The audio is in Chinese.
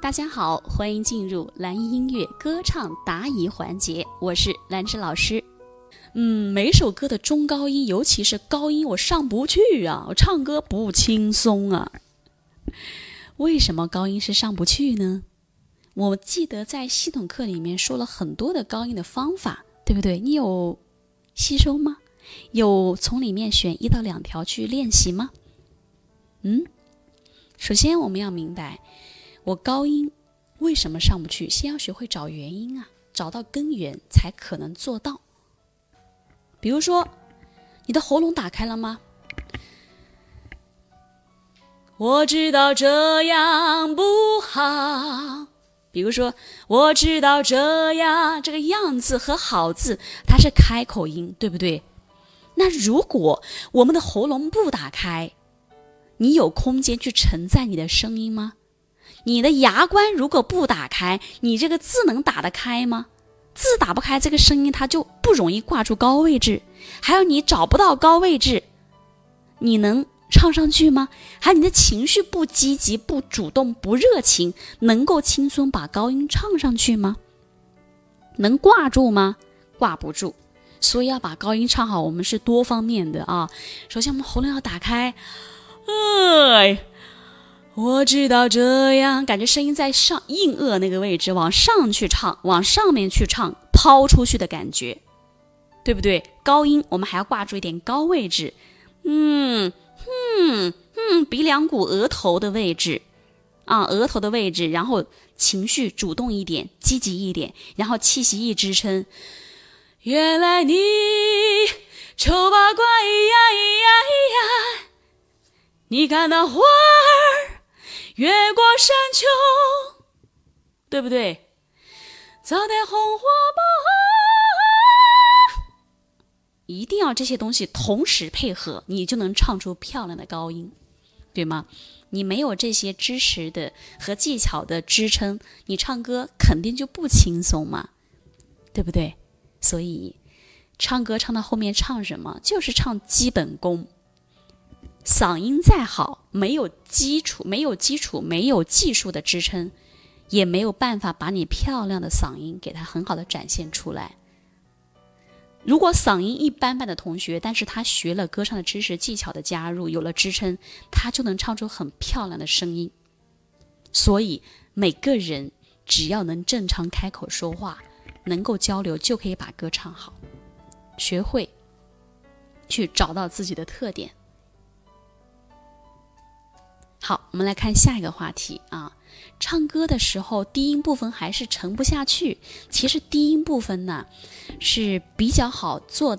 大家好，欢迎进入蓝音音乐歌唱答疑环节，我是兰芝老师。嗯，每首歌的中高音，尤其是高音，我上不去啊，我唱歌不轻松啊。为什么高音是上不去呢？我记得在系统课里面说了很多的高音的方法，对不对？你有吸收吗？有从里面选一到两条去练习吗？嗯，首先我们要明白。我高音为什么上不去？先要学会找原因啊，找到根源才可能做到。比如说，你的喉咙打开了吗？我知道这样不好。比如说，我知道这样这个样子和好字，它是开口音，对不对？那如果我们的喉咙不打开，你有空间去承载你的声音吗？你的牙关如果不打开，你这个字能打得开吗？字打不开，这个声音它就不容易挂住高位置。还有你找不到高位置，你能唱上去吗？还有你的情绪不积极、不主动、不热情，能够轻松把高音唱上去吗？能挂住吗？挂不住。所以要把高音唱好，我们是多方面的啊。首先，我们喉咙要打开，哎。我知道这样，感觉声音在上硬腭那个位置往上去唱，往上面去唱，抛出去的感觉，对不对？高音我们还要挂住一点高位置，嗯嗯嗯，鼻梁骨、额头的位置啊，额头的位置，然后情绪主动一点，积极一点，然后气息一支撑。原来你丑八怪呀呀呀，你看那花。越过山丘，对不对？早点红花瓣，一定要这些东西同时配合，你就能唱出漂亮的高音，对吗？你没有这些知识的和技巧的支撑，你唱歌肯定就不轻松嘛，对不对？所以，唱歌唱到后面唱什么，就是唱基本功。嗓音再好，没有基础、没有基础、没有技术的支撑，也没有办法把你漂亮的嗓音给它很好的展现出来。如果嗓音一般般的同学，但是他学了歌唱的知识技巧的加入，有了支撑，他就能唱出很漂亮的声音。所以每个人只要能正常开口说话，能够交流，就可以把歌唱好。学会去找到自己的特点。好，我们来看下一个话题啊。唱歌的时候，低音部分还是沉不下去。其实低音部分呢是比较好做。